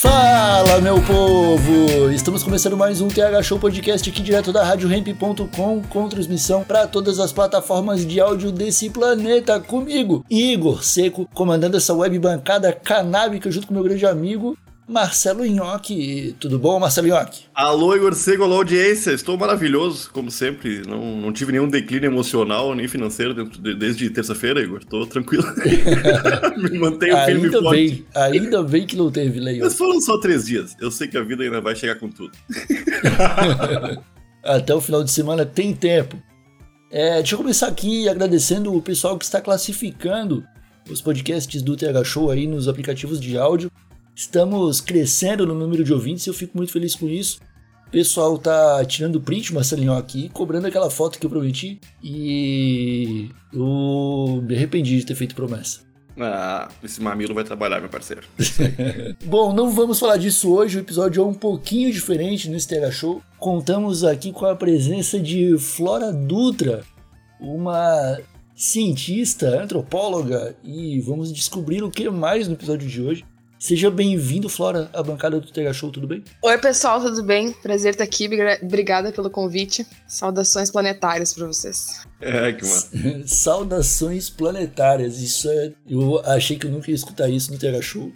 Fala, meu povo! Estamos começando mais um TH Show Podcast aqui direto da RadioRamp.com com transmissão para todas as plataformas de áudio desse planeta comigo, Igor Seco, comandando essa web bancada canábica junto com meu grande amigo Marcelo Nhoque. Tudo bom, Marcelo Nhoque? Alô, Igor Seco, alô, audiência. Estou maravilhoso, como sempre. Não, não tive nenhum declínio emocional nem financeiro de- desde terça-feira, Igor. Tô tranquilo. Me mantenho firme e Ainda forte. bem, ainda bem que não teve, Leio. Mas foram só três dias. Eu sei que a vida ainda vai chegar com tudo. Até o final de semana tem tempo. É, deixa eu começar aqui agradecendo o pessoal que está classificando os podcasts do TH Show aí nos aplicativos de áudio. Estamos crescendo no número de ouvintes e eu fico muito feliz com isso. O pessoal tá tirando print, Marcelinho, aqui, cobrando aquela foto que eu prometi. E eu me arrependi de ter feito promessa. Ah, esse mamilo vai trabalhar, meu parceiro. Bom, não vamos falar disso hoje, o episódio é um pouquinho diferente nesse TH Show. Contamos aqui com a presença de Flora Dutra, uma cientista, antropóloga, e vamos descobrir o que mais no episódio de hoje. Seja bem-vindo, Flora, à bancada do TH Show, tudo bem? Oi, pessoal, tudo bem? Prazer estar aqui. briga- Obrigada pelo convite. Saudações planetárias para vocês. É, que massa. Saudações planetárias, isso é. Eu achei que eu nunca ia escutar isso no TH Show.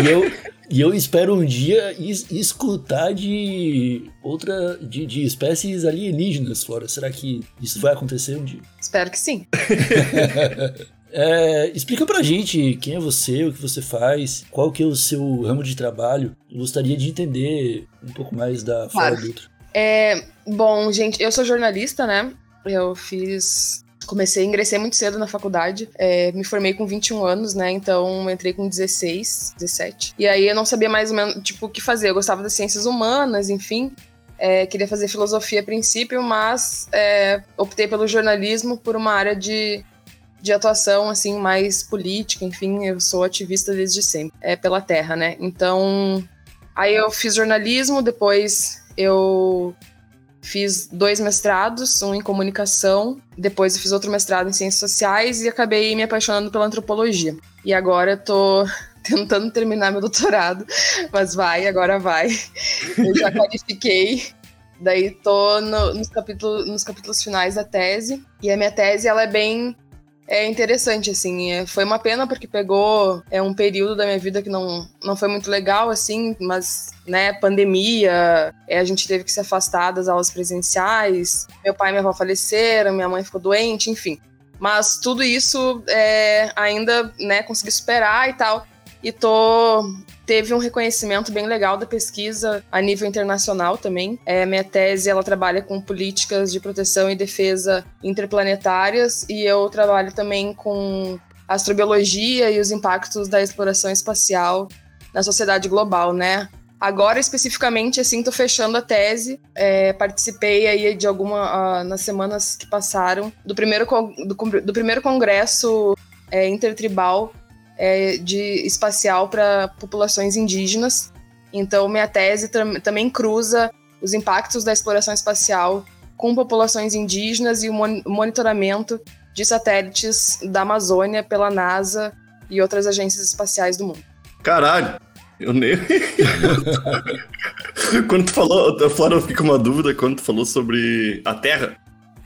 E eu, e eu espero um dia es- escutar de outra. De, de espécies alienígenas, Flora. Será que isso vai acontecer um dia? Espero que sim. É, explica pra gente quem é você, o que você faz, qual que é o seu ramo de trabalho. Eu gostaria de entender um pouco mais da Claro. Dutra. É, bom, gente, eu sou jornalista, né? Eu fiz. Comecei, ingressei muito cedo na faculdade. é, me formei com 21 anos, né? Então entrei com 16, 17. E aí eu não sabia mais ou menos, tipo, o que fazer. Eu gostava das ciências humanas, enfim. É, queria fazer filosofia a princípio, mas é, optei pelo jornalismo por uma área de, de atuação, assim, mais política. Enfim, eu sou ativista desde sempre, é, pela terra, né? Então, aí eu fiz jornalismo, depois eu fiz dois mestrados, um em comunicação, depois eu fiz outro mestrado em ciências sociais e acabei me apaixonando pela antropologia. E agora eu tô tentando terminar meu doutorado, mas vai, agora vai. Eu já qualifiquei. Daí tô no- nos, capítulos, nos capítulos finais da tese. E a minha tese, ela é bem é interessante, assim. É, foi uma pena porque pegou é, um período da minha vida que não, não foi muito legal, assim, mas, né, pandemia, é, a gente teve que se afastar das aulas presenciais, meu pai e minha avó faleceram, minha mãe ficou doente, enfim. Mas tudo isso é, ainda, né, consegui superar e tal. E tô teve um reconhecimento bem legal da pesquisa a nível internacional também. É, minha tese ela trabalha com políticas de proteção e defesa interplanetárias e eu trabalho também com astrobiologia e os impactos da exploração espacial na sociedade global, né? Agora, especificamente, assim, tô fechando a tese. É, participei aí de alguma, ah, nas semanas que passaram, do primeiro, do, do primeiro congresso é, intertribal é, de espacial para populações indígenas. Então, minha tese tam- também cruza os impactos da exploração espacial com populações indígenas e o mon- monitoramento de satélites da Amazônia pela NASA e outras agências espaciais do mundo. Caralho. Eu nem. quando tu falou, a Flora, eu com uma dúvida quando tu falou sobre a Terra.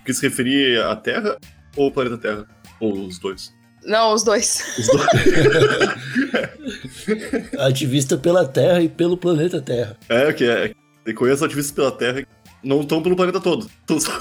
Que se referia à Terra ou ao planeta Terra? Ou os dois? Não, os dois. Os dois. Ativista pela Terra e pelo planeta Terra. é, que é. Eu conheço ativistas pela Terra que não estão pelo planeta todo. Estão só,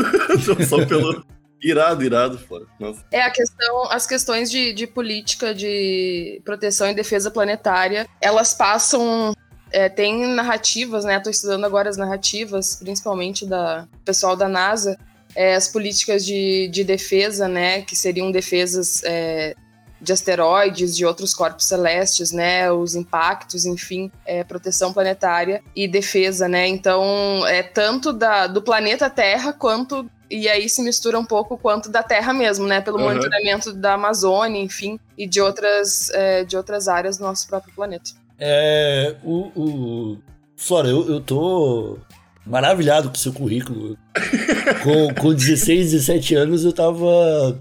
tão só pelo. Irado, irado, Flora. Nossa. É a questão, as questões de, de política de proteção e defesa planetária, elas passam. é, tem narrativas, né? Estou estudando agora as narrativas, principalmente da pessoal da NASA, é, as políticas de, de defesa, né? Que seriam defesas é, de asteroides, de outros corpos celestes, né? Os impactos, enfim, é, proteção planetária e defesa, né? Então, é tanto da, do planeta Terra quanto e aí se mistura um pouco quanto da Terra mesmo, né? Pelo uhum. monitoramento da Amazônia, enfim, e de outras, é, de outras áreas do nosso próprio planeta. É, o, o... Flora, eu, eu tô maravilhado com o seu currículo. com, com 16, 17 anos eu tava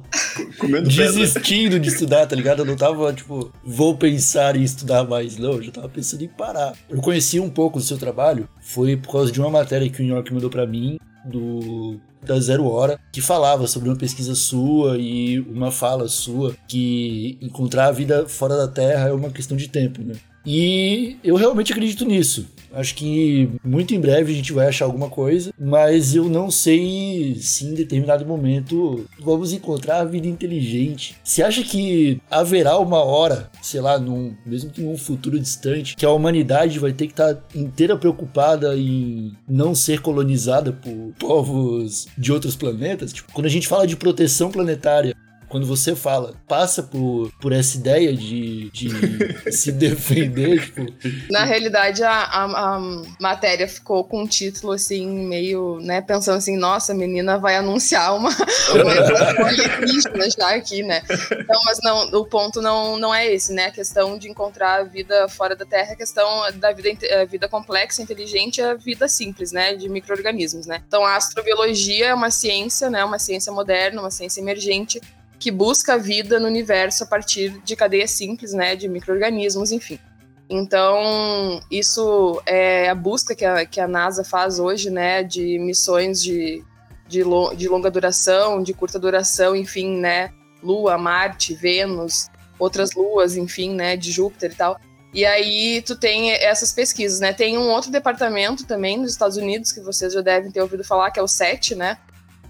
Comendo desistindo pedra. de estudar, tá ligado? Eu não tava, tipo, vou pensar em estudar mais, não. Eu já tava pensando em parar. Eu conheci um pouco do seu trabalho, foi por causa de uma matéria que o New York mandou para mim, do da Zero Hora, que falava sobre uma pesquisa sua e uma fala sua que encontrar a vida fora da Terra é uma questão de tempo, né? E eu realmente acredito nisso. Acho que muito em breve a gente vai achar alguma coisa, mas eu não sei se em determinado momento vamos encontrar a vida inteligente. Você acha que haverá uma hora, sei lá, num, mesmo que num futuro distante, que a humanidade vai ter que estar inteira preocupada em não ser colonizada por povos de outros planetas? Tipo, quando a gente fala de proteção planetária, quando você fala, passa por, por essa ideia de, de se defender, tipo... Na realidade, a, a, a, matéria ficou com um título, assim, meio, né, pensando assim, nossa, a menina vai anunciar uma, uma alienígena já aqui, né? Então, mas não, o ponto não, não é esse, né? A questão de encontrar a vida fora da Terra, a questão da vida, a vida complexa, inteligente, a vida simples, né, de micro-organismos, né? Então, a astrobiologia é uma ciência, né, uma ciência moderna, uma ciência emergente, que busca a vida no universo a partir de cadeias simples, né, de micro-organismos, enfim. Então, isso é a busca que a, que a NASA faz hoje, né, de missões de, de, lo, de longa duração, de curta duração, enfim, né, Lua, Marte, Vênus, outras luas, enfim, né, de Júpiter e tal. E aí tu tem essas pesquisas, né? Tem um outro departamento também nos Estados Unidos que vocês já devem ter ouvido falar, que é o SET, né?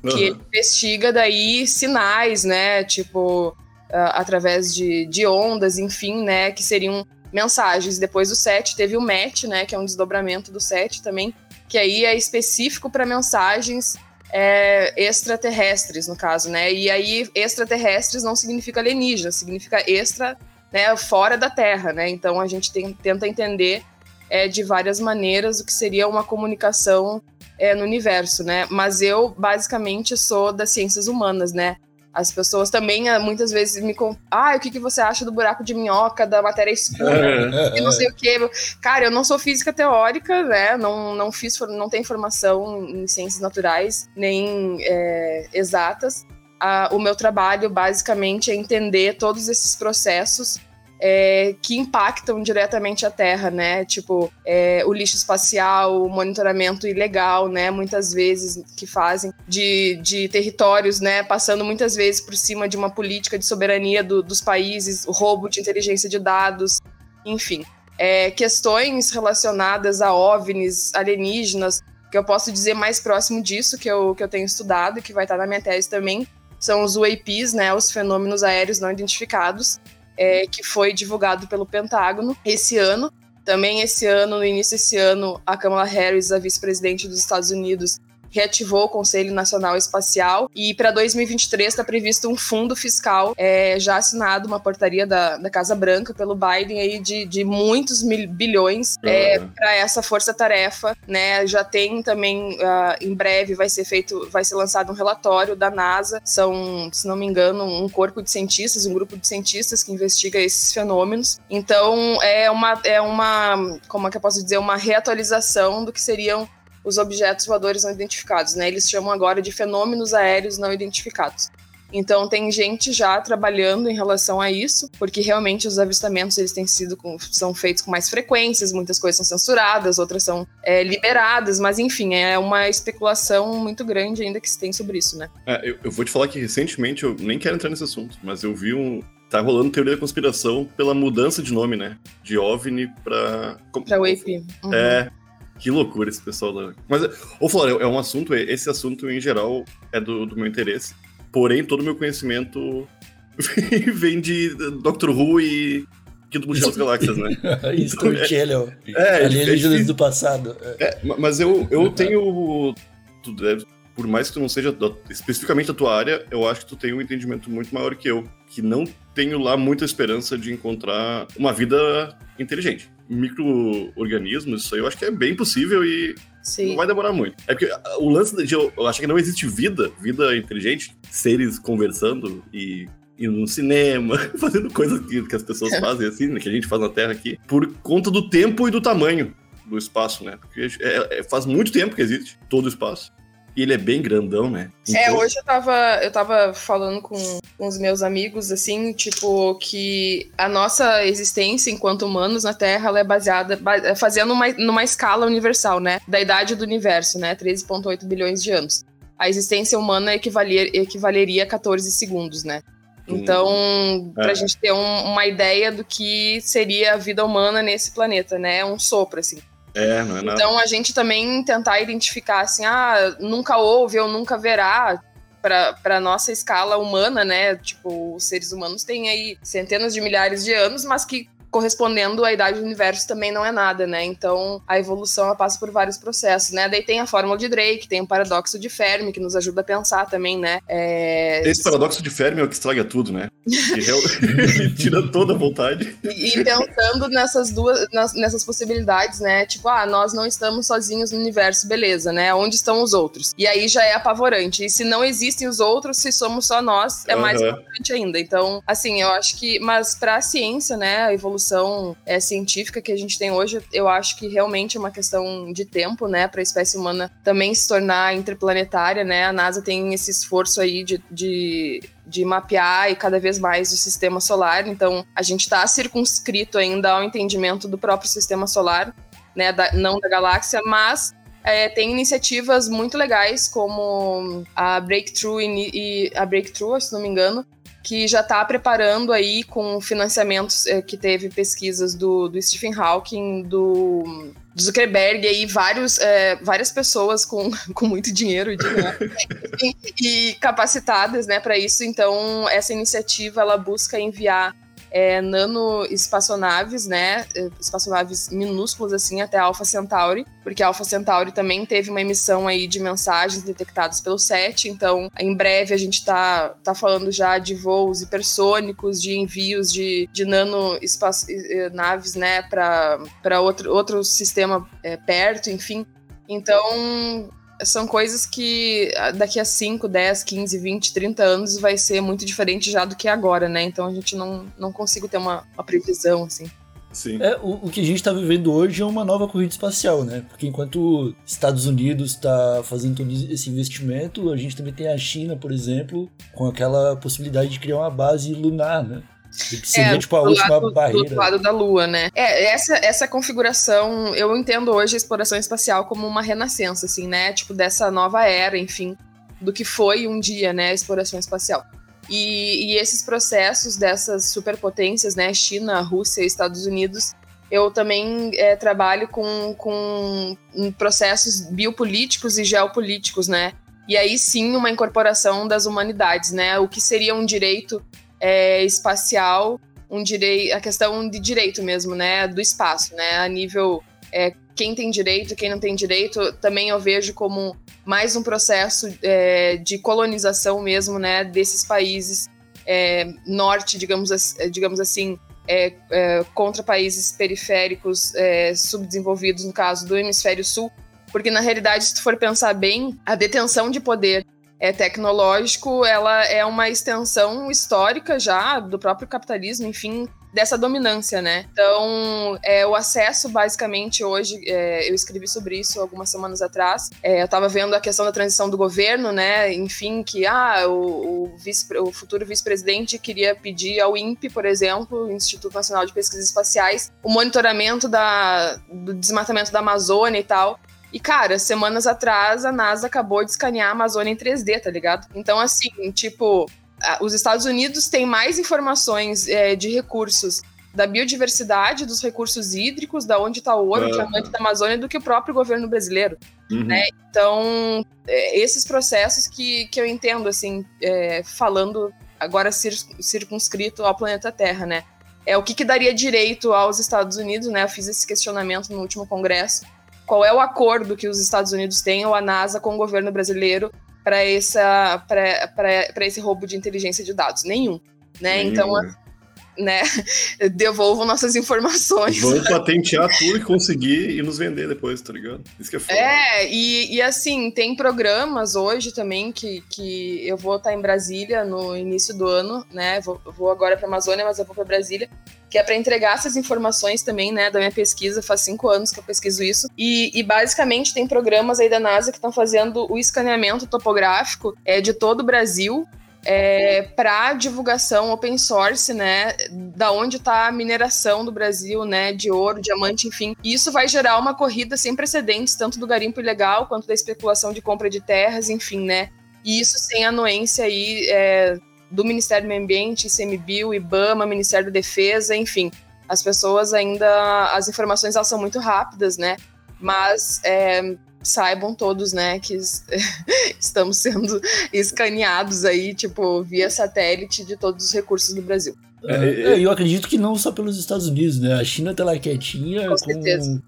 Que uhum. investiga daí sinais, né? Tipo, uh, através de, de ondas, enfim, né? Que seriam mensagens. Depois do set teve o MET, né? Que é um desdobramento do set também, que aí é específico para mensagens é, extraterrestres, no caso, né? E aí, extraterrestres não significa alienígena, significa extra, né? Fora da Terra, né? Então a gente tem, tenta entender é, de várias maneiras o que seria uma comunicação é, no universo, né? Mas eu, basicamente, sou das ciências humanas, né? As pessoas também ah, muitas vezes me contam, ah, o que, que você acha do buraco de minhoca, da matéria escura, e não sei o quê. Cara, eu não sou física teórica, né? Não, não fiz, não tenho formação em ciências naturais, nem é, exatas. Ah, o meu trabalho, basicamente, é entender todos esses processos é, que impactam diretamente a Terra, né? Tipo, é, o lixo espacial, o monitoramento ilegal, né? Muitas vezes que fazem de, de territórios, né? Passando muitas vezes por cima de uma política de soberania do, dos países, o roubo de inteligência de dados, enfim. É, questões relacionadas a OVNIs, alienígenas, que eu posso dizer mais próximo disso, que eu, que eu tenho estudado e que vai estar na minha tese também, são os UAPs, né? Os fenômenos aéreos não identificados é, que foi divulgado pelo Pentágono esse ano. Também esse ano, no início desse ano, a Kamala Harris, a vice-presidente dos Estados Unidos, reativou o Conselho Nacional Espacial e para 2023 está previsto um fundo fiscal é, já assinado, uma portaria da, da Casa Branca pelo Biden aí de, de muitos mil, bilhões é, para essa força-tarefa, né? Já tem também, uh, em breve vai ser feito, vai ser lançado um relatório da NASA, são, se não me engano, um corpo de cientistas, um grupo de cientistas que investiga esses fenômenos. Então é uma, é uma, como é que eu posso dizer, uma reatualização do que seriam os objetos voadores não identificados, né? Eles chamam agora de fenômenos aéreos não identificados. Então tem gente já trabalhando em relação a isso, porque realmente os avistamentos eles têm sido com, são feitos com mais frequências, muitas coisas são censuradas, outras são é, liberadas, mas enfim é uma especulação muito grande ainda que se tem sobre isso, né? É, eu, eu, vou te falar que recentemente eu nem quero entrar nesse assunto, mas eu vi um tá rolando teoria da conspiração pela mudança de nome, né? De OVNI para para WAP. Uhum. É que loucura esse pessoal da. Mas, ô Flora, é um assunto, esse assunto em geral é do, do meu interesse. Porém, todo o meu conhecimento vem de Doctor Who e Quinto Mundial das Galáxias, né? Storyteller. Então, é, é, alienígenas é, do passado. É, mas eu, eu tenho. Tu deve por mais que tu não seja da, especificamente da tua área, eu acho que tu tem um entendimento muito maior que eu, que não tenho lá muita esperança de encontrar uma vida inteligente. Micro-organismos, isso aí eu acho que é bem possível e Sim. não vai demorar muito. É porque o lance de eu, eu acho que não existe vida, vida inteligente, seres conversando e indo no cinema, fazendo coisas que, que as pessoas fazem assim, né, que a gente faz na Terra aqui, por conta do tempo e do tamanho do espaço, né? Porque é- é- faz muito tempo que existe todo o espaço. E ele é bem grandão, né? É, Então- hoje eu tava, eu tava falando com, com os meus amigos, assim, tipo, que a nossa existência enquanto humanos na Terra, ela é baseada, ba- fazendo uma, numa escala universal, né? Da idade do universo, né? 13,8 bilhões de anos. A existência humana equivaler, equivaleria a 14 segundos, né? Então, pra É. gente ter um- uma ideia do que seria a vida humana nesse planeta, né? Um sopro, assim. É, não é nada. Então a gente também tentar identificar assim, ah, nunca houve ou nunca haverá para nossa escala humana, né? Tipo, os seres humanos têm aí centenas de milhares de anos, mas que correspondendo à idade do universo também não é nada, né? Então a evolução ela passa por vários processos, né? Daí tem a fórmula de Drake, tem o paradoxo de Fermi que nos ajuda a pensar também, né? É, Esse paradoxo de Fermi é o que estraga tudo, né? Que tira toda a vontade. E, e pensando nessas duas, nas- nessas possibilidades, né? Tipo, ah, nós não estamos sozinhos no universo, beleza, né? Onde estão os outros? E aí já é apavorante. E se não existem os outros, se somos só nós, é mais Aham. apavorante ainda. Então, assim, eu acho que, mas para a ciência, né, a evolução é, científica que a gente tem hoje, eu acho que realmente é uma questão de tempo, né, para a espécie humana também se tornar interplanetária, né? A NASA tem esse esforço aí de, de de mapear e cada vez mais o sistema solar. Então, a gente está circunscrito ainda ao entendimento do próprio sistema solar, né, da- não da galáxia, mas é, tem iniciativas muito legais como a Breakthrough e, e a Breakthrough, se não me engano, que já está preparando aí com financiamentos é, que teve pesquisas do, do Stephen Hawking, do do Zuckerberg e aí vários, é, várias pessoas com, com muito dinheiro e, e, e capacitadas né, para isso. Então, essa iniciativa ela busca enviar é, nano espaçonaves, né? é, Espaçonaves minúsculas assim até Alpha Centauri, porque Alpha Centauri também teve uma emissão aí de mensagens detectadas pelo SET, então em breve a gente tá, tá falando já de voos hipersônicos, de envios de, de nano naves, né, para outro, outro sistema é, perto, enfim. Então, são coisas que ah, daqui a 5, 10, 15, 20, 30 anos vai ser muito diferente já do que agora, né? Então a gente não, não consigo ter uma, uma previsão, assim. Sim. É, o, o que a gente está vivendo hoje é uma nova corrida espacial, né? Porque enquanto Estados Unidos está fazendo todo esse investimento, a gente também tem a China, por exemplo, com aquela possibilidade de criar uma base lunar, né? Que seria tipo a do última lado, Do barreira. outro lado da Lua, né? É, essa, essa configuração, eu entendo hoje a exploração espacial como uma renascença, assim, né? Tipo, dessa nova era, enfim, do que foi um dia, né, a exploração espacial. E, e esses processos dessas superpotências, né, China, Rússia e Estados Unidos, eu também é, trabalho com, com processos biopolíticos e geopolíticos, né? E aí sim uma incorporação das humanidades, né? O que seria um direito é, espacial, um direito, a questão de direito mesmo, né, do espaço, né, a nível é, quem tem direito, quem não tem direito, também eu vejo como mais um processo é, de colonização mesmo, né, desses países é, norte, digamos, digamos assim, é, é, contra países periféricos subdesenvolvidos, no caso do hemisfério sul, porque na realidade, se tu for pensar bem, a detenção de poder é, tecnológico, ela é uma extensão histórica já do próprio capitalismo, enfim, dessa dominância, né? Então, é, o acesso, basicamente, hoje, é, eu escrevi sobre isso algumas semanas atrás, é, eu estava vendo a questão da transição do governo, né? Enfim, que ah, o, o, vice, o futuro vice-presidente queria pedir ao INPE, por exemplo, Instituto Nacional de Pesquisas Espaciais, o monitoramento da, do desmatamento da Amazônia e tal. E, cara, semanas atrás a NASA acabou de escanear a Amazônia em 3D, tá ligado? Então, assim, tipo, os Estados Unidos têm mais informações é, de recursos da biodiversidade, dos recursos hídricos, da onde está o ouro, o Aham. diamante da Amazônia, do que o próprio governo brasileiro. Uhum. né? Então, é, esses processos que, que eu entendo, assim, é, falando agora cir- circunscrito ao planeta Terra, né? É o que, que daria direito aos Estados Unidos, né? Eu fiz esse questionamento no último congresso. Qual é o acordo que os Estados Unidos têm, ou a NASA, com o governo brasileiro para esse roubo de inteligência de dados, nenhum, né? Nenhum, então, né? devolvam nossas informações. Vamos patentear tudo e conseguir e nos vender depois, tá ligado? Isso que é foda. É, e, e assim, tem programas hoje também que, que eu vou estar em Brasília no início do ano, né? Vou, vou agora para Amazônia, mas eu vou para Brasília, que é para entregar essas informações também, né, da minha pesquisa. Faz cinco anos que eu pesquiso isso. E, e basicamente tem programas aí da NASA que estão fazendo o escaneamento topográfico é, de todo o Brasil é, para divulgação open source, né, da onde está a mineração do Brasil, né, de ouro, diamante, enfim. E isso vai gerar uma corrida sem precedentes, tanto do garimpo ilegal quanto da especulação de compra de terras, enfim, né. E isso sem anuência aí é, do Ministério do Meio Ambiente, ICMBio, IBAMA, Ministério da Defesa, enfim. As pessoas ainda, as informações elas são muito rápidas, né, mas é, saibam todos, né, que estamos sendo escaneados aí, tipo, via satélite de todos os recursos do Brasil. É, é, eu acredito que não só pelos Estados Unidos, né? A China tá lá quietinha Com com,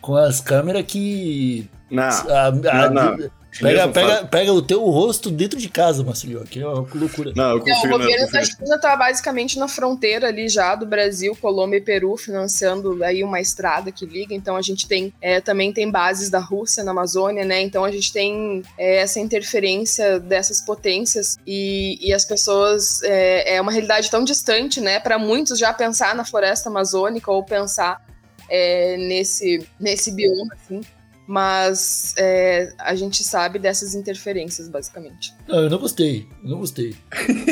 com as câmeras que. Não, a- a- não, não. Pega, não pega, faz. pega o teu rosto dentro de casa, Marcelinho, que é uma loucura. Não, eu confio o governo da. China está basicamente na fronteira ali já do Brasil, Colômbia e Peru, financiando aí uma estrada que liga. Então a gente tem é, também tem bases da Rússia na Amazônia, né? Então a gente tem é, essa interferência dessas potências e, e as pessoas é, é uma realidade tão distante, né? Para muitos já pensar na floresta amazônica ou pensar é, nesse nesse bioma, assim. Mas é, a gente sabe dessas interferências, basicamente. Não, eu não gostei, eu não gostei.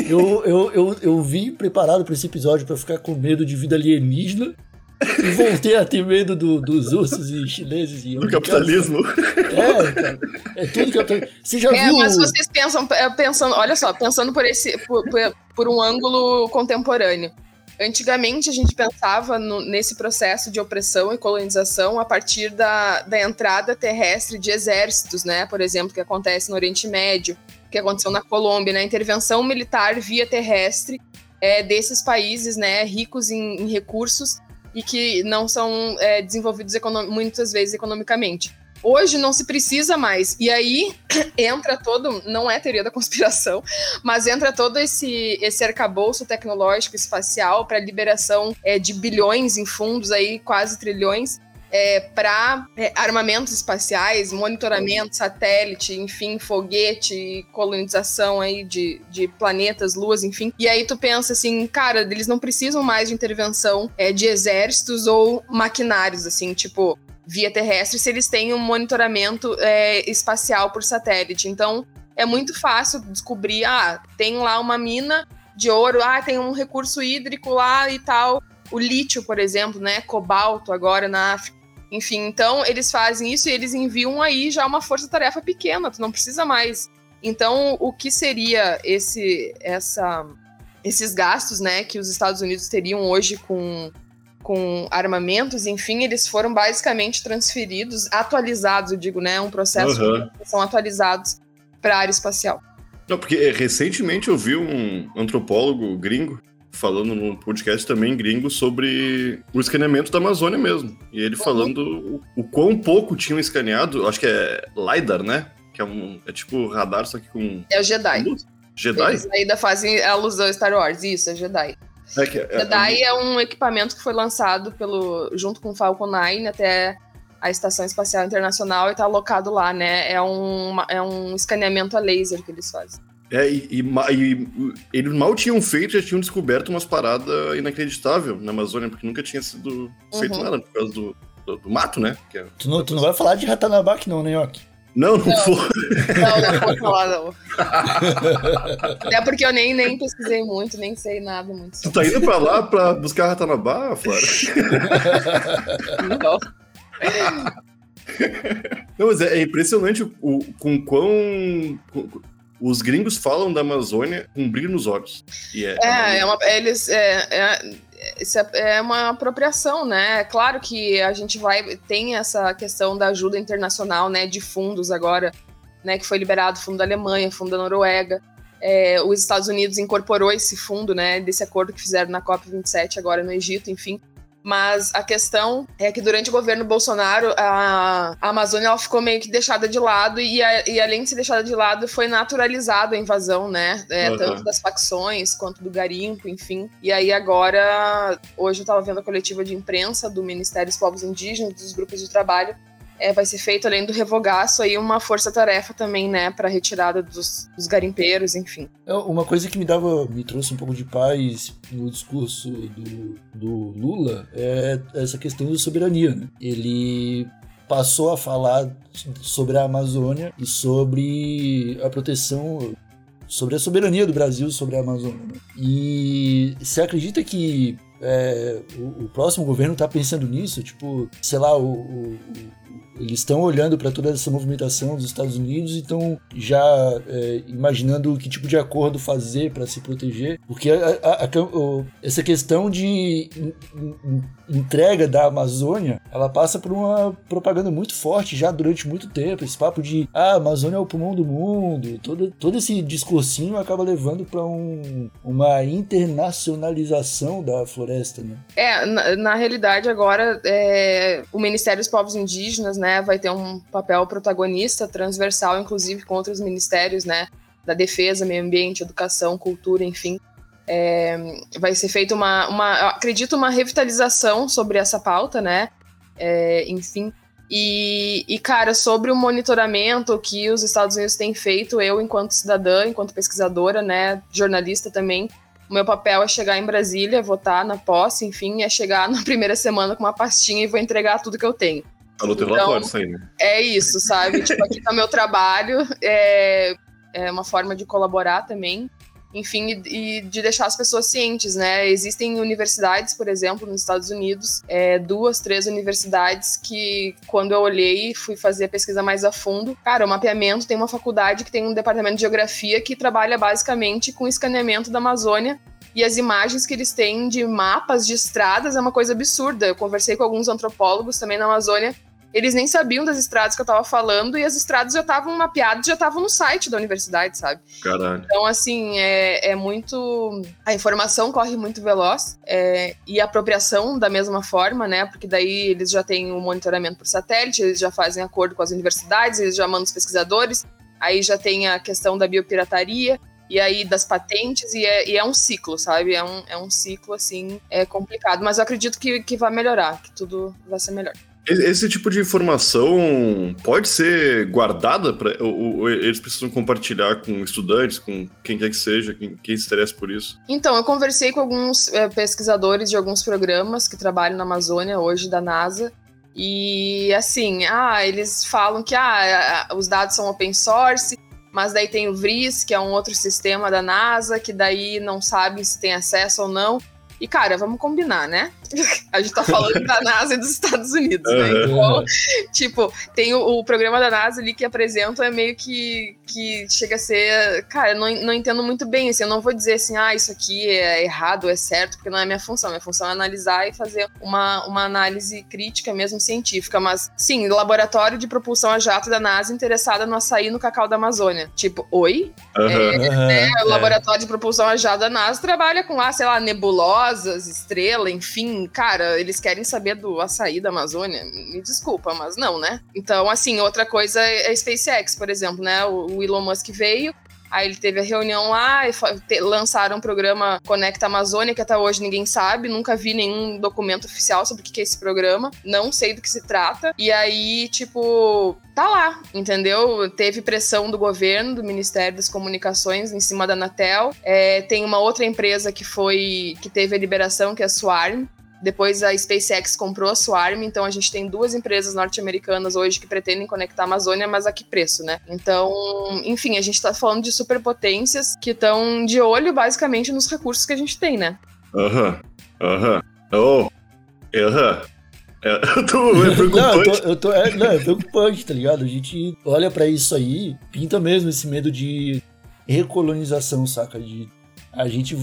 eu, eu, eu, eu vim preparado para esse episódio para ficar com medo de vida alienígena e voltei a ter medo do- dos russos e chineses e Do capitalismo. É, cara. É tudo capitalismo. Você já É, viu. mas vocês pensam, é, pensando, olha só, pensando por esse, por, por- por um ângulo contemporâneo. Antigamente a gente pensava no- nesse processo de opressão e colonização a partir da, da entrada terrestre de exércitos, né? Por exemplo, que acontece no Oriente Médio, que aconteceu na Colômbia, na intervenção militar via terrestre é, desses países, né, ricos em, em recursos e que não são é, desenvolvidos muitas vezes economicamente. Hoje não se precisa mais. E aí entra todo, não é teoria da conspiração, mas entra todo esse, esse arcabouço tecnológico espacial para liberação é, de bilhões em fundos, aí quase trilhões, é, para armamentos espaciais, monitoramento, satélite, enfim, foguete, colonização aí de, de planetas, luas, enfim. E aí tu pensa assim, cara, eles não precisam mais de intervenção é, de exércitos ou maquinários, assim, tipo via terrestre se eles têm um monitoramento é, espacial por satélite. Então, é muito fácil descobrir, ah, tem lá uma mina de ouro, ah, tem um recurso hídrico lá e tal. O lítio, por exemplo, né? Cobalto agora na África. Enfim, então eles fazem isso e eles enviam aí já uma força-tarefa pequena, tu não precisa mais. Então, o que seria esse, essa, esses gastos, né, que os Estados Unidos teriam hoje com com armamentos, enfim, eles foram basicamente transferidos, atualizados, eu digo, né? Um processo Aham. que são atualizados para a área espacial. Não, porque é, recentemente eu vi um antropólogo gringo falando num podcast também gringo sobre o escaneamento da Amazônia mesmo. E ele falando o, o quão pouco tinham escaneado, acho que é LiDAR, né? Que é um. É tipo radar, só que com. É o Jedi. Jedi? Eles ainda fazem alusão a Star Wars, isso, é Jedi. É que, é, Jedi é um equipamento que foi lançado pelo junto com o Falcon 9 até a Estação Espacial Internacional e está alocado lá, né? É um, é um escaneamento a laser que eles fazem. É, e, e e eles mal tinham feito, já tinham descoberto umas paradas inacreditáveis na Amazônia, porque nunca tinha sido feito Uhum. nada por causa do, do, do mato, né? Que é- Tu não, tu não vai falar de Ratanabak, não, né, Yoki? Não, não, foi. Não, não vou falar, não. Até porque eu nem, nem pesquisei muito, nem sei nada muito Tu tá indo pra lá pra buscar Ratanabá, Flora? não. Não, mas é, é impressionante o, o- com quão. com- os gringos falam da Amazônia com brilho nos olhos. E é, É, é uma, eles, é, é, isso é, é uma apropriação, né? Claro que a gente vai tem essa questão da ajuda internacional, né? De fundos agora, né? Que foi liberado fundo da Alemanha, fundo da Noruega. É, os Estados Unidos incorporou esse fundo, né? Desse acordo que fizeram na COP 27 agora no Egito, enfim. Mas a questão é que durante o governo Bolsonaro, a, a Amazônia ela ficou meio que deixada de lado e, a, e além de ser deixada de lado, foi naturalizada a invasão, né? É, Uhum. Tanto das facções quanto do garimpo, enfim. E aí agora, hoje eu tava vendo a coletiva de imprensa do Ministério dos Povos Indígenas, dos grupos de trabalho, é, vai ser feito, além do revogaço, aí uma força-tarefa também, né, para retirada dos, dos garimpeiros, enfim. É, Uma coisa que me dava, me trouxe um pouco de paz no discurso do, do Lula é essa questão da soberania. Né? Ele passou a falar sobre a Amazônia e sobre a proteção, sobre a soberania do Brasil sobre a Amazônia. né? E você acredita que é, o, o próximo governo está pensando nisso? Tipo, sei lá, o- o- eles estão olhando para toda essa movimentação dos Estados Unidos e estão já é, imaginando que tipo de acordo fazer para se proteger, porque a- a- a- essa questão de en- en- entrega da Amazônia, ela passa por uma propaganda muito forte já durante muito tempo, esse papo de ah, a Amazônia é o pulmão do mundo, todo, todo esse discursinho acaba levando para um, uma internacionalização da floresta, né? É, na, na realidade, agora, é, o Ministério dos Povos Indígenas, né, vai ter um papel protagonista, transversal, inclusive, com outros ministérios, né, da defesa, meio ambiente, educação, cultura, enfim. É, vai ser feita uma, uma, acredito, uma revitalização sobre essa pauta, né, é, enfim. E, e, cara, sobre o monitoramento que os Estados Unidos têm feito, eu, enquanto cidadã, enquanto pesquisadora, né, jornalista também, o meu papel é chegar em Brasília, votar na posse, enfim, é chegar na primeira semana com uma pastinha e vou entregar tudo que eu tenho. Falou teu Então- relatório isso aí, né? É isso, sabe? tipo, aqui tá meu trabalho, é, é uma forma de colaborar também, enfim, e, e de deixar as pessoas cientes, né? Existem universidades, por exemplo, nos Estados Unidos, é, duas, três universidades que, quando eu olhei e fui fazer a pesquisa mais a fundo, cara, o mapeamento tem uma faculdade que tem um departamento de geografia que trabalha basicamente com escaneamento da Amazônia e as imagens que eles têm de mapas de estradas é uma coisa absurda. Eu conversei com alguns antropólogos também na Amazônia eles nem sabiam das estradas que eu tava falando e as estradas já estavam mapeadas, já estavam no site da universidade, sabe? Caralho. Então, assim, é, é muito. A informação corre muito veloz é, e a apropriação da mesma forma, né? Porque daí eles já têm o monitoramento por satélite, eles já fazem acordo com as universidades, eles já mandam os pesquisadores, aí já tem a questão da biopirataria. E aí das patentes, e é, e é um ciclo, sabe? É um, é um ciclo, assim, é complicado. Mas eu acredito que, que vai melhorar, que tudo vai ser melhor. Esse tipo de informação pode ser guardada para ou, ou eles precisam compartilhar com estudantes, com quem quer que seja, quem, quem se interessa por isso. Então, eu conversei com alguns é, pesquisadores de alguns programas que trabalham na Amazônia hoje da NASA. E assim, ah, eles falam que ah, os dados são open source, mas daí tem o VRIS, que é um outro sistema da NASA, que daí não sabe se tem acesso ou não. E, cara, vamos combinar, né? A gente tá falando da NASA e dos Estados Unidos, né? Uhum. Então, tipo, tem o, o programa da NASA ali que apresentam é meio que, que chega a ser. Cara, eu não, não entendo muito bem, assim, eu não vou dizer assim, ah, isso aqui é errado, é certo, porque não é minha função. Minha função é analisar e fazer uma, uma análise crítica mesmo científica. Mas, sim, laboratório de propulsão a jato da NASA interessada no açaí no cacau da Amazônia. Tipo, oi? Aham. É, o laboratório de propulsão a jato da NASA trabalha com, ah, sei lá, nebulosas, estrela, enfim. Cara, eles querem saber do açaí da Amazônia. Me desculpa, mas não, né? Então, assim, outra coisa é a SpaceX, por exemplo, né? O Elon Musk veio. Aí ele teve a reunião lá e lançaram o programa Conecta Amazônia, que até hoje ninguém sabe, nunca vi nenhum documento oficial sobre o que que é esse programa, não sei do que se trata. E aí, tipo, tá lá, entendeu? Teve pressão do governo, do Ministério das Comunicações em cima da Anatel. É, tem uma outra empresa que foi que teve a liberação, que é a Swarm. Depois a SpaceX comprou a Swarm, então a gente tem duas empresas norte-americanas hoje que pretendem conectar a Amazônia, mas a que preço, né? Então, enfim, a gente tá falando de superpotências que estão de olho basicamente nos recursos que a gente tem, né? Aham. Aham. Oh. Aham. É, eu tô, é Não, eu preocupante. tô, eu tô- é, não, é preocupante, tá ligado? A gente olha pra isso aí, pinta mesmo esse medo de recolonização, saca? De a gente.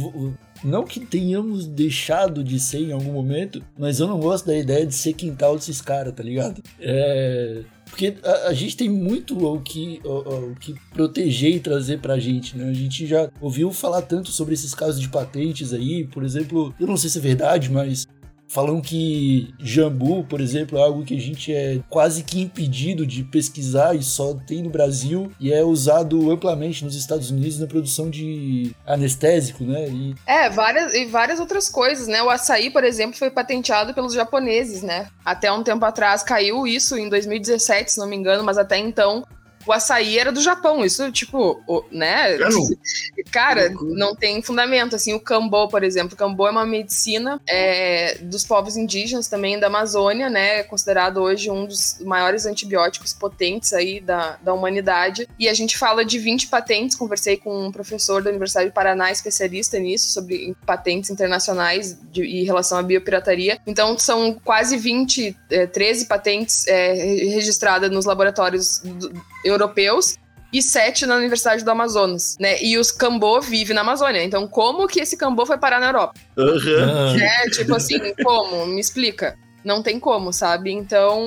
Não que tenhamos deixado de ser em algum momento, mas eu não gosto da ideia de ser quintal desses caras, tá ligado? É. Porque a, a gente tem muito o que, o, o que proteger e trazer pra gente, né? A gente já ouviu falar tanto sobre esses casos de patentes aí, por exemplo, eu não sei se é verdade, mas Falam que jambu, por exemplo, é algo que a gente é quase que impedido de pesquisar e só tem no Brasil e é usado amplamente nos Estados Unidos na produção de anestésico, né? E... É, várias, e várias outras coisas, né? O açaí, por exemplo, foi patenteado pelos japoneses, né? Até um tempo atrás caiu isso em 2017, se não me engano, mas até então o açaí era do Japão. Isso, tipo, o, né? Cara, não tem fundamento. Assim, o cambô, por exemplo. O cambô é uma medicina é, dos povos indígenas também da Amazônia, né? É considerado hoje um dos maiores antibióticos potentes aí da, da humanidade. E a gente fala de 20 patentes. Conversei com um professor da Universidade do Paraná, especialista nisso, sobre patentes internacionais de, em relação à biopirataria. Então, são quase 20, é, 13 patentes é, registradas nos laboratórios do, europeus e sete na Universidade do Amazonas, né? E os cambô vivem na Amazônia. Então, como que esse cambô foi parar na Europa? Uhum. É, tipo assim, como? Me explica. Não tem como, sabe? Então,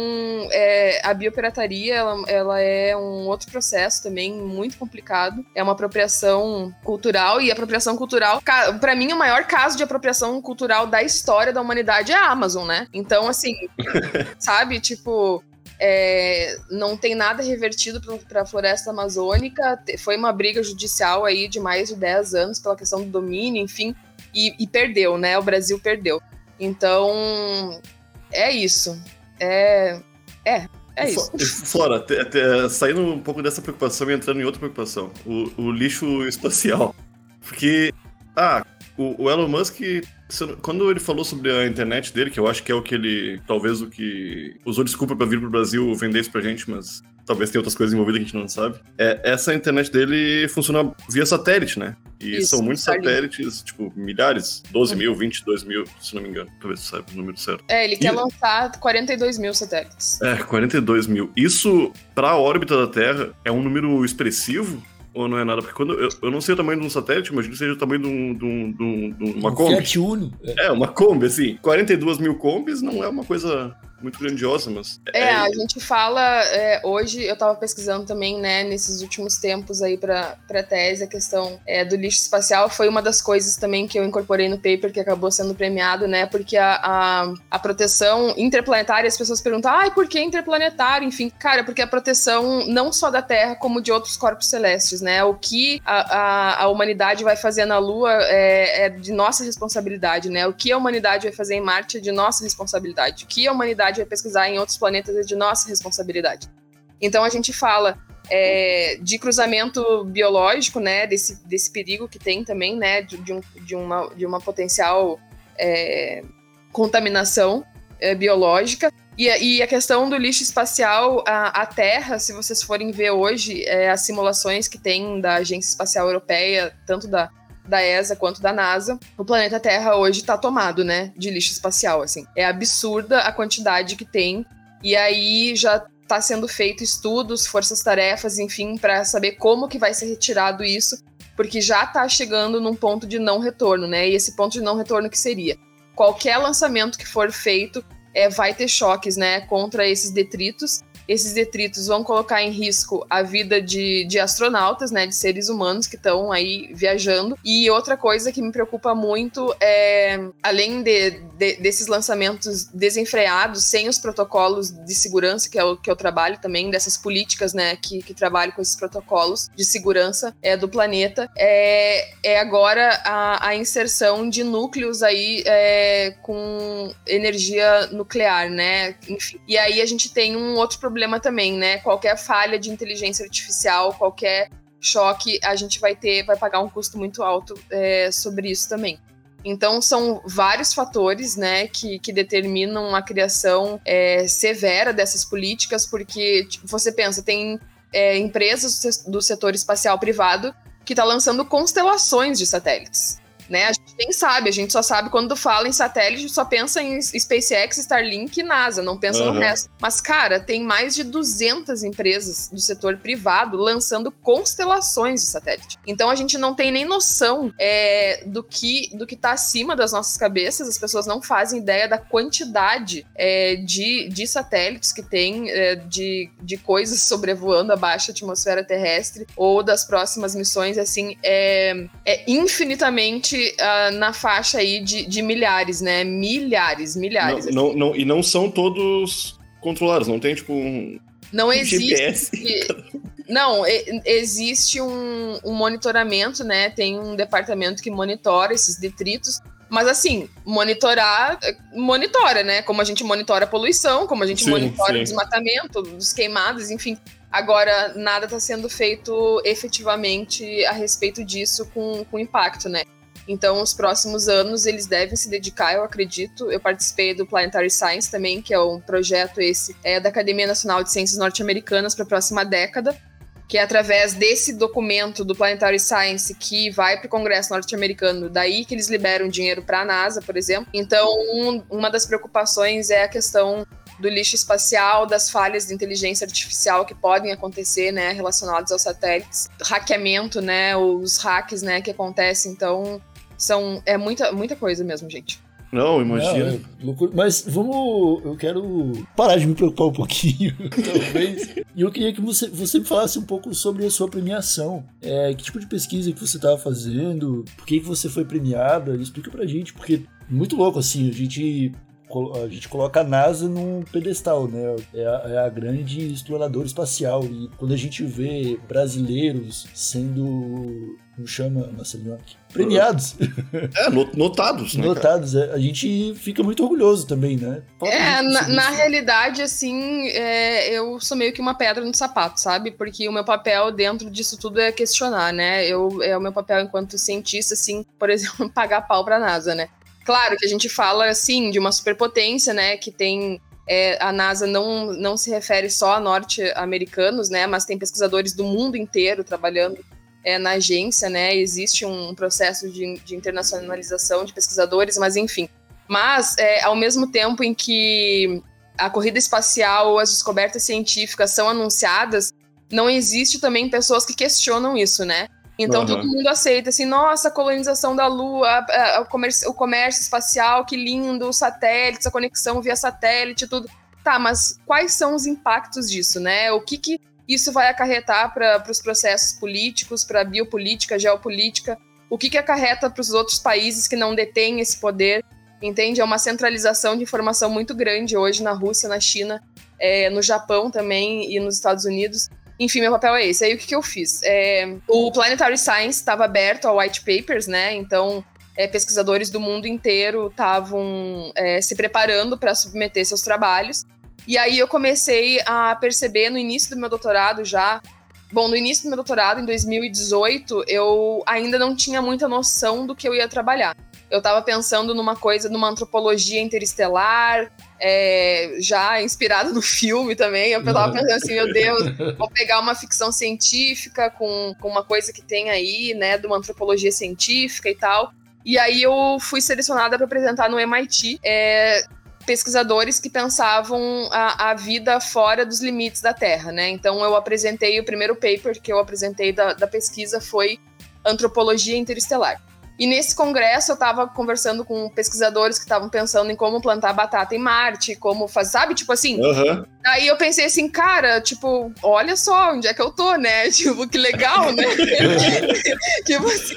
é, a biopirataria, ela, ela é um outro processo também muito complicado. É uma apropriação cultural, e apropriação cultural, para mim, o maior caso de apropriação cultural da história da humanidade é a Amazon, né? Então, assim, sabe? Tipo, é, não tem nada revertido para a floresta amazônica. Foi uma briga judicial aí de mais de 10 anos pela questão do domínio, enfim, e, e perdeu, né? O Brasil perdeu. Então, é isso. É. É. É isso. Flora, te, te, saindo um pouco dessa preocupação e entrando em outra preocupação, o, o lixo espacial. Porque, ah, o, o Elon Musk quando ele falou sobre a internet dele, que eu acho que é o que ele. Talvez o que usou desculpa para vir pro Brasil vender isso pra gente, mas talvez tenha outras coisas envolvidas que a gente não sabe. É, essa internet dele funciona via satélite, né? E isso, são muitos satélites, tipo, milhares, 12 uhum. mil, 22 mil, se não me engano. Talvez você saiba o número certo. É, ele quer lançar 42 mil satélites. É, 42 mil. Isso, pra órbita da Terra, é um número expressivo ou não é nada? Porque quando eu, eu não sei o tamanho de um satélite, imagino que seja o tamanho de, um, de, um, de, um, de uma um Kombi. Fiat Uno. É. é, uma Kombi, assim. 42 mil Kombis não é uma coisa muito grandiosa, mas. É, é... a gente fala. É, hoje eu tava pesquisando também, né, nesses últimos tempos aí pra, pra tese, a questão é, do lixo espacial foi uma das coisas também que eu incorporei no paper que acabou sendo premiado, né? Porque a, a, a proteção interplanetária, as pessoas perguntam, ai, por que interplanetário? Enfim, cara, porque a proteção não só da Terra, como de outros corpos celestes, né? O que a, a, a humanidade vai fazer na Lua é, é de nossa responsabilidade, né? O que a humanidade vai fazer em Marte é de nossa responsabilidade. O que a humanidade vai pesquisar em outros planetas é de nossa responsabilidade. Então a gente fala é, de cruzamento biológico, né, desse, desse perigo que tem também, né, de, de, um, de uma, de uma potencial é, contaminação é, biológica. E, e, a questão do lixo espacial, a, a Terra, se vocês forem ver hoje, é, as simulações que tem da Agência Espacial Europeia, tanto da da ESA quanto da NASA, o planeta Terra hoje está tomado, né, de lixo espacial, assim. É absurda a quantidade que tem. E aí já está sendo feito estudos, forças-tarefas, enfim, para saber como que vai ser retirado isso, porque já está chegando num ponto de não retorno, né? E esse ponto de não retorno que seria qualquer lançamento que for feito é, vai ter choques, né, contra esses detritos esses detritos vão colocar em risco a vida de, de astronautas, né, de seres humanos que estão aí viajando. E outra coisa que me preocupa muito é, além de, de, desses lançamentos desenfreados, sem os protocolos de segurança, que é o que eu trabalho também, dessas políticas, né, que, que trabalho com esses protocolos de segurança é, do planeta, é, é agora a, a inserção de núcleos aí é, com energia nuclear, né? Enfim. E aí a gente tem um outro problema problema também, né? Qualquer falha de inteligência artificial, qualquer choque, a gente vai ter, vai pagar um custo muito alto é, sobre isso também. Então, são vários fatores né, que, que determinam a criação é, severa dessas políticas, porque tipo, você pensa, tem é, empresas do setor espacial privado que está lançando constelações de satélites né? A gente nem sabe, a gente só sabe quando fala em satélite, só pensa em SpaceX, Starlink e NASA, não pensa uhum. no resto. Mas, cara, tem mais de 200 empresas do setor privado lançando constelações de satélite. Então a gente não tem nem noção é, do que do que tá acima das nossas cabeças, as pessoas não fazem ideia da quantidade é, de, de satélites que tem, é, de, de coisas sobrevoando a baixa atmosfera terrestre ou das próximas missões, assim, é, é infinitamente realmente uh, na faixa aí de, de milhares, né? Milhares, milhares. Não, não, não, e não são todos controlados, não tem tipo um. Não um existe. Não, e- existe um, um monitoramento, né? Tem um departamento que monitora esses detritos. Mas assim, monitorar, monitora, né? Como a gente monitora a poluição, como a gente Sim, monitora sim. o desmatamento, dos queimados, enfim. Agora, nada está sendo feito efetivamente a respeito disso com, com impacto, né? Então, os próximos anos eles devem se dedicar, eu acredito. Eu participei do Planetary Science também, que é um projeto esse é da Academia Nacional de Ciências Norte-Americanas para a próxima década, que é através desse documento do Planetary Science que vai para o Congresso norte-americano, daí que eles liberam dinheiro para a NASA, por exemplo. Então, um- uma das preocupações é a questão do lixo espacial, das falhas de inteligência artificial que podem acontecer, né, relacionadas aos satélites, hackeamento, né, os hacks, né, que acontecem. Então, são é muita muita coisa mesmo, gente. Não, imagina. Não, é loucura. Mas vamos. Eu quero parar de me preocupar um pouquinho, talvez. E eu queria que você, você me falasse um pouco sobre a sua premiação. É, que tipo de pesquisa que você estava fazendo? Por que, que você foi premiada? Explica pra gente, porque é muito louco assim. A gente. A gente coloca a NASA num pedestal, né? É a, é a grande exploradora espacial. E quando a gente vê brasileiros sendo. Como chama, Marcelinho? Premiados. É, no- notados, né? Notados, é, a gente fica muito orgulhoso também, né? Pra É, na, na realidade, assim, é, eu sou meio que uma pedra no sapato, sabe? Porque o meu papel dentro disso tudo é questionar, né? Eu, é o meu papel enquanto cientista, assim, por exemplo, pagar pau pra NASA, né? Claro que a gente fala, assim, de uma superpotência, né? Que tem. é, a NASA não, não se refere só a norte-americanos, né? Mas tem pesquisadores do mundo inteiro trabalhando é, na agência, né? Existe um processo de, de internacionalização de pesquisadores, mas enfim. Mas, é, ao mesmo tempo em que a corrida espacial ou as descobertas científicas são anunciadas, não existe também pessoas que questionam isso, né? Então Aham. todo mundo aceita assim, nossa, a colonização da Lua, a- a- o, comércio, o comércio espacial, que lindo, os satélites, a conexão via satélite, tudo. Tá, mas quais são os impactos disso, né? O que, que isso vai acarretar para os processos políticos, para a biopolítica, geopolítica? O que, que acarreta para os outros países que não detêm esse poder? Entende? É uma centralização de informação muito grande hoje na Rússia, na China, é, no Japão também e nos Estados Unidos. Enfim, meu papel é esse. Aí o que, que eu fiz? É, o Planetary Science estava aberto ao white papers, né? Então, é, pesquisadores do mundo inteiro estavam é, se preparando para submeter seus trabalhos. E aí eu comecei a perceber no início do meu doutorado já. Bom, no início do meu doutorado, em 2018, eu ainda não tinha muita noção do que eu ia trabalhar. Eu estava pensando numa coisa, numa antropologia interestelar, é, já inspirado no filme também. Eu tava pensando assim, meu Deus, vou pegar uma ficção científica com, com uma coisa que tem aí, né, de uma antropologia científica e tal. E aí eu fui selecionada para apresentar no MIT é, pesquisadores que pensavam a, a vida fora dos limites da Terra, né? Então eu apresentei, o primeiro paper que eu apresentei da, da pesquisa foi Antropologia Interestelar. E nesse congresso eu estava conversando com pesquisadores que estavam pensando em como plantar batata em Marte, como fazer, sabe? Tipo assim, Aham. Aí eu pensei assim, cara, tipo, olha só onde é que eu tô, né? Tipo, que legal, né? tipo assim.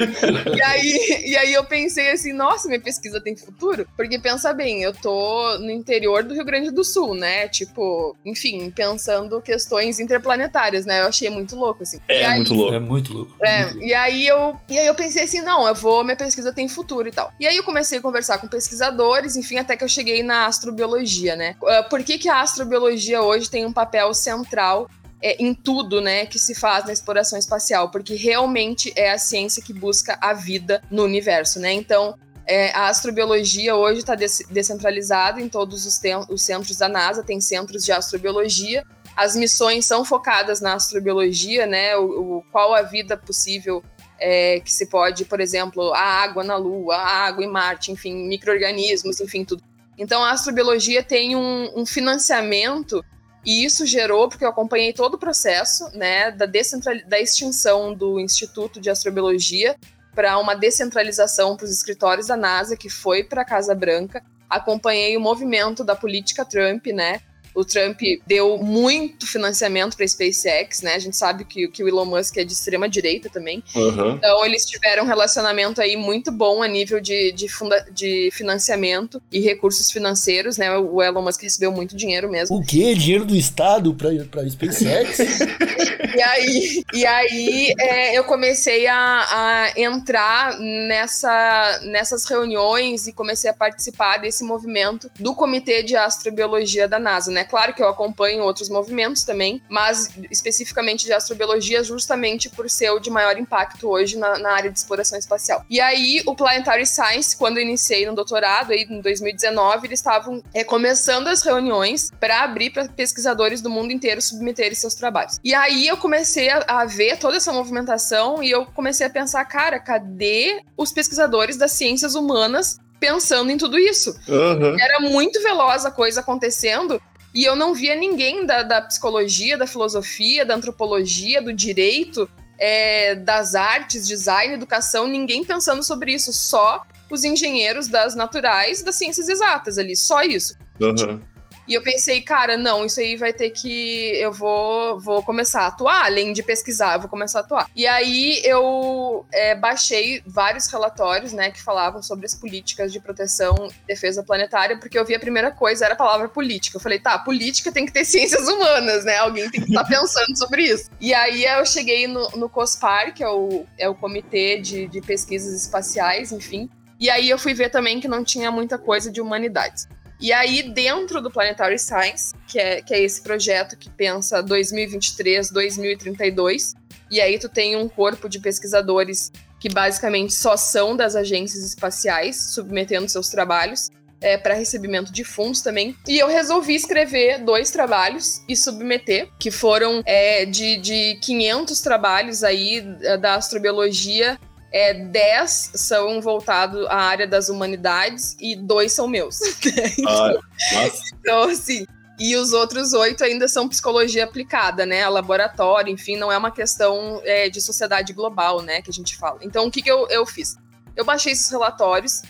E aí, e aí eu pensei assim, nossa, minha pesquisa tem futuro? Porque pensa bem, eu tô no interior do Rio Grande do Sul, né? Tipo, enfim, pensando questões interplanetárias, né? Eu achei muito louco, assim. É aí- muito louco. É muito louco. é, muito louco. e aí eu, e aí eu pensei assim, não, eu vou, minha pesquisa tem futuro e tal. E aí eu comecei a conversar com pesquisadores, enfim, até que eu cheguei na astrobiologia, né? Ah, Por que, que a astrobiologia hoje tem um papel central é, em tudo, né, que se faz na exploração espacial? Porque realmente é a ciência que busca a vida no universo, né? Então, é, a astrobiologia hoje está descentralizada em todos os, os centros da NASA, tem centros de astrobiologia. As missões são focadas na astrobiologia, né? O, o- qual a vida possível é, que se pode, por exemplo, a água na Lua, a água em Marte, enfim, micro-organismos, enfim, tudo. Então, a astrobiologia tem um, um financiamento e isso gerou, porque eu acompanhei todo o processo, né, da, da extinção do Instituto de Astrobiologia para uma descentralização para os escritórios da NASA, que foi para a Casa Branca. Acompanhei o movimento da política Trump, né, o Trump deu muito financiamento para a SpaceX, né? A gente sabe que, que o Elon Musk é de extrema direita também. Aham. Então, eles tiveram um relacionamento aí muito bom a nível de, de, funda- de financiamento e recursos financeiros, né? O Elon Musk recebeu muito dinheiro mesmo. O quê? Dinheiro do Estado pra, pra SpaceX? E aí, e aí é, eu comecei a, a entrar nessa, nessas reuniões e comecei a participar desse movimento do Comitê de Astrobiologia da NASA, né? Claro que eu acompanho outros movimentos também, mas especificamente de astrobiologia, justamente por ser o de maior impacto hoje na, na área de exploração espacial. E aí, o Planetary Science, quando eu iniciei no doutorado, aí em 2019, eles estavam é, começando as reuniões para abrir para pesquisadores do mundo inteiro submeterem seus trabalhos. E aí eu comecei a, a ver toda essa movimentação e eu comecei a pensar, cara, cadê os pesquisadores das ciências humanas pensando em tudo isso? Aham. Era muito veloz a coisa acontecendo e eu não via ninguém da, da psicologia, da filosofia, da antropologia, do direito, é, das artes, design, educação, ninguém pensando sobre isso, só os engenheiros das naturais, das ciências exatas ali, só isso. Aham. E eu pensei, cara, não, isso aí vai ter que. Eu vou, vou começar a atuar, além de pesquisar, eu vou começar a atuar. E aí eu é, baixei vários relatórios, né, que falavam sobre as políticas de proteção e defesa planetária, porque eu vi a primeira coisa era a palavra política. Eu falei, tá, política tem que ter ciências humanas, né? Alguém tem que estar pensando sobre isso. E aí eu cheguei no, no COSPAR, que é o, é o Comitê de, de Pesquisas Espaciais, enfim. E aí eu fui ver também que não tinha muita coisa de humanidades. E aí, dentro do Planetary Science, que é, que é esse projeto que pensa 2023, 2032, e aí tu tem um corpo de pesquisadores que basicamente só são das agências espaciais, submetendo seus trabalhos é, para recebimento de fundos também. E eu resolvi escrever dois trabalhos e submeter, que foram é, de, de 500 trabalhos aí da astrobiologia é, 10 são voltados à área das humanidades e dois são meus. Ah, massa. então, assim. E os outros oito ainda são psicologia aplicada, né? Laboratório, enfim, não é uma questão é, de sociedade global, né? Que a gente fala. Então, o que, que eu, eu fiz? Eu baixei esses relatórios,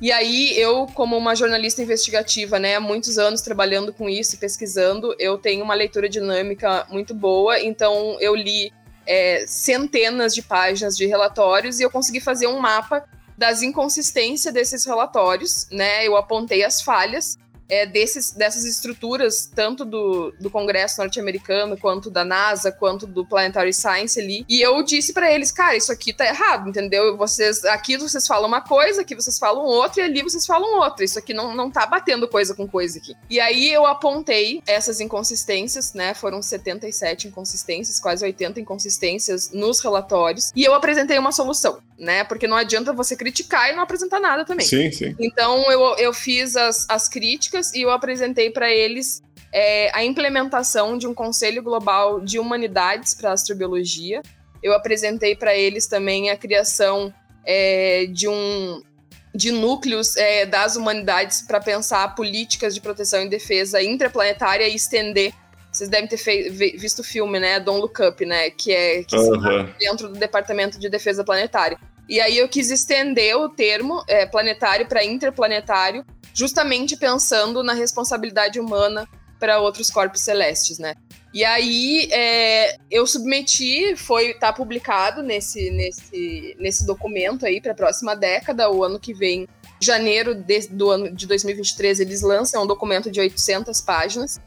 e aí eu, como uma jornalista investigativa, né, há muitos anos trabalhando com isso e pesquisando, eu tenho uma leitura dinâmica muito boa, então eu li é, centenas de páginas de relatórios e eu consegui fazer um mapa das inconsistências desses relatórios, né? Eu apontei as falhas é, desses, dessas estruturas, tanto do, do Congresso norte-americano, quanto da NASA, quanto do Planetary Science ali. E eu disse para eles, cara, isso aqui tá errado, entendeu? Vocês, aqui vocês falam uma coisa, aqui vocês falam outra, e ali vocês falam outra. Isso aqui não, não tá batendo coisa com coisa aqui. E aí eu apontei essas inconsistências, né? Foram 77 inconsistências, quase 80 inconsistências nos relatórios. E eu apresentei uma solução, né? Porque não adianta você criticar e não apresentar nada também. Sim, sim. Então eu, eu fiz as, as críticas e eu apresentei para eles é, a implementação de um Conselho Global de Humanidades para Astrobiologia. Eu apresentei para eles também a criação é, de um de núcleos é, das humanidades para pensar políticas de proteção e defesa intraplanetária e estender. Vocês devem ter visto o filme, né? Don't Look Up, né? Que é que Aham. dentro do Departamento de Defesa Planetária. E aí eu quis estender o termo é, planetário para interplanetário, justamente pensando na responsabilidade humana para outros corpos celestes, né? E aí é, eu submeti, foi tá publicado nesse, nesse, nesse documento aí para a próxima década, o ano que vem, janeiro de- do ano de 2023, eles lançam um documento de 800 páginas.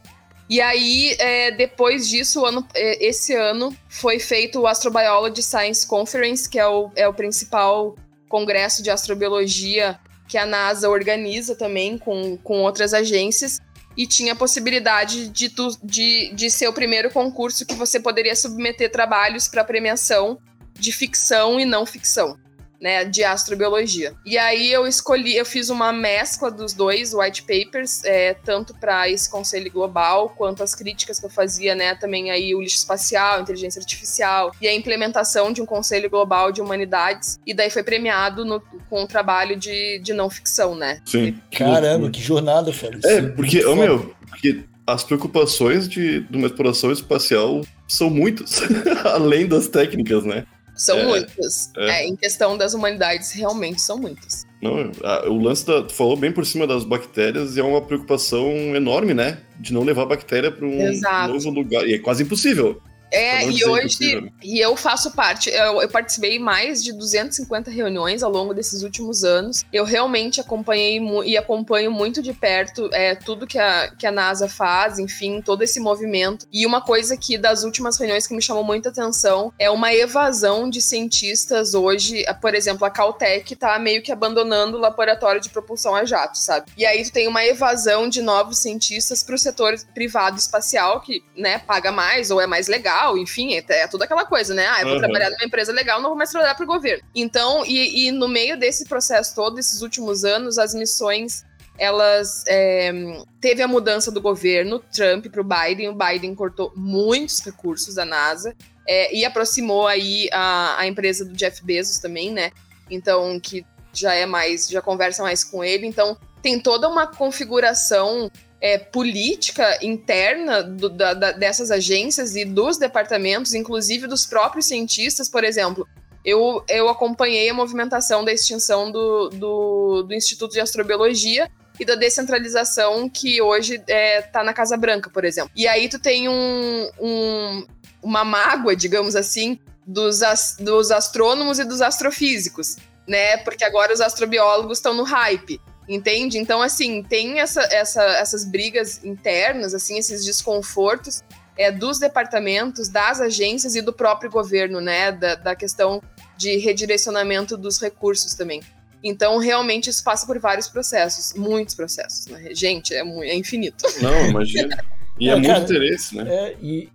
E aí, é, depois disso, ano, é, esse ano, foi feito o Astrobiology Science Conference, que é o, é o principal congresso de astrobiologia que a NASA organiza também com, com outras agências. E tinha a possibilidade de, tu, de, de ser o primeiro concurso que você poderia submeter trabalhos para premiação de ficção e não ficção. Né, de astrobiologia. E aí eu escolhi, eu fiz uma mescla dos dois white papers, é, tanto para esse conselho global quanto as críticas que eu fazia, né, também aí o lixo espacial, inteligência artificial e a implementação de um conselho global de humanidades. E daí foi premiado no- com o trabalho de, de não ficção, né? Sim. Que Caramba, que jornada, Fábio. É, porque, foda. meu, porque as preocupações de, de uma exploração espacial são muitas, além das técnicas, né? São É, muitos. é. É, em questão das humanidades, realmente são muitos. Não, o lance da. Tu falou bem por cima das bactérias e é uma preocupação enorme, né? De não levar a bactéria para um Exato. novo lugar. E é quase impossível. É, e hoje, né? e eu faço parte, eu, eu participei mais de 250 reuniões ao longo desses últimos anos. Eu realmente acompanhei e acompanho muito de perto é, tudo que a, que a NASA faz, enfim, todo esse movimento. E uma coisa que das últimas reuniões que me chamou muita atenção é uma evasão de cientistas hoje. Por exemplo, a Caltech tá meio que abandonando o laboratório de propulsão a jato, sabe? E aí tu tem uma evasão de novos cientistas para o setor privado espacial, que, né, paga mais ou é mais legal, enfim, é, é toda aquela coisa, né? Ah, eu vou Uhum. trabalhar numa empresa legal, não vou mais trabalhar para o governo. Então, e, e no meio desse processo todo, esses últimos anos, as missões elas é, teve a mudança do governo Trump para o Biden. O Biden cortou muitos recursos da NASA é, e aproximou aí a, a empresa do Jeff Bezos também, né? Então que já é mais, já conversa mais com ele. Então tem toda uma configuração é, política interna do- da- da- dessas agências e dos departamentos, inclusive dos próprios cientistas, por exemplo. Eu, eu acompanhei a movimentação da extinção do, do, do Instituto de Astrobiologia e da descentralização que hoje está na Casa Branca, por exemplo. E aí tu tem um, um- uma mágoa, digamos assim, dos, as- dos astrônomos e dos astrofísicos, né? Porque agora os astrobiólogos estão no hype. Entende? Então, assim, tem essa, essa- essas brigas internas, assim, esses desconfortos é, dos departamentos, das agências e do próprio governo, né? Da, da questão de redirecionamento dos recursos também. Então, realmente, isso passa por vários processos, muitos processos. Né? Gente, é, é infinito. Não, imagina. E é, É, muito cara, interesse, né? É, e,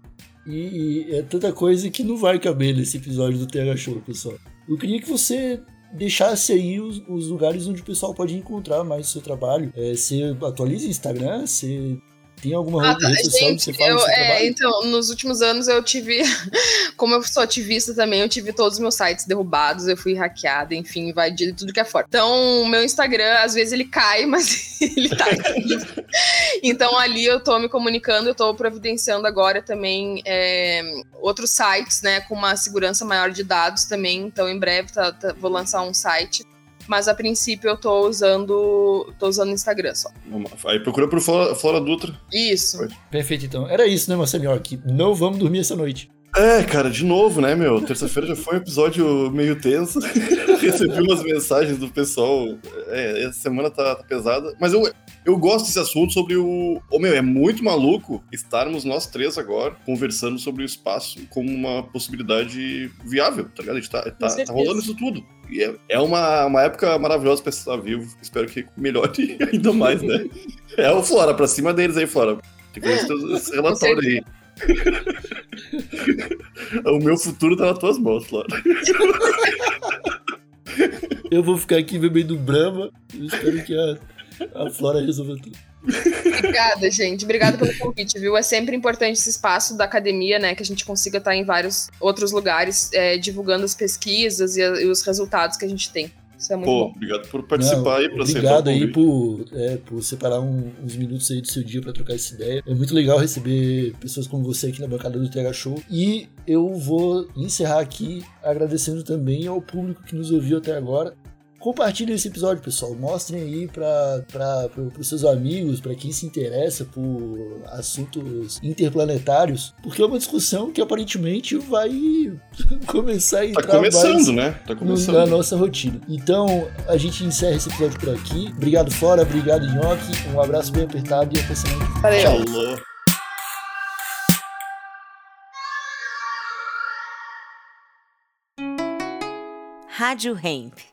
e, e é tanta coisa que não vai caber nesse episódio do TH Show, pessoal. Eu queria que você deixasse aí os, os lugares onde o pessoal pode encontrar mais o seu trabalho. É, você atualiza o Instagram? Você tem alguma Ah, rede tá, social que você fala eu, é, então, nos últimos anos eu tive, como eu sou ativista também, eu tive todos os meus sites derrubados, eu fui hackeada, enfim, vai de tudo que é fora. Então, o meu Instagram, às vezes ele cai, mas ele tá ativo. Então, ali eu tô me comunicando, eu tô providenciando agora também é, outros sites, né, com uma segurança maior de dados também. Então, em breve tá- tá- vou lançar um site. Mas a princípio eu tô usando. tô usando o Instagram só. Aí procura por Flora, Flora Dutra. Isso. Perfeito, então. Era isso, né, Marcelinho? Que não vamos dormir essa noite. É, cara, de novo, né, meu? Terça-feira já foi um episódio meio tenso. Recebi umas mensagens do pessoal. É, essa semana tá, tá pesada. Mas eu, eu gosto desse assunto sobre o. Ô, meu, é muito maluco estarmos nós três agora conversando sobre o espaço como uma possibilidade viável, tá ligado? A gente tá, tá, tá rolando isso tudo. E é, é uma, uma época maravilhosa pra estar vivo. Espero que melhore ainda mais, né? É o Flora, pra cima deles aí, Flora. Tem que ver esse relatório aí. o meu futuro tá nas tuas mãos, Flora. Eu vou ficar aqui bebendo Brahma. Eu espero que a, a Flora resolva tudo. Obrigada, gente. Obrigada pelo convite, viu? É sempre importante esse espaço da academia, né? Que a gente consiga estar em vários outros lugares é, divulgando as pesquisas e, a- e os resultados que a gente tem. Isso é muito Pô, bom. obrigado por participar Não, aí, pra Obrigado aí por, é, por separar um- uns minutos aí do seu dia pra trocar essa ideia. É muito legal receber pessoas como você aqui na bancada do TH Show. E eu vou encerrar aqui agradecendo também ao público que nos ouviu até agora. Compartilhem esse episódio, pessoal. Mostrem aí para os seus amigos, para quem se interessa por assuntos interplanetários, porque é uma discussão que aparentemente vai começar a Tá entrar mais começando, né? Tá começando. na nossa rotina. Então, a gente encerra esse episódio por aqui. Obrigado, Fora. Obrigado, Nhoque. Um abraço bem apertado e até semana que vem. Valeu. Falou. Rádio Hemp.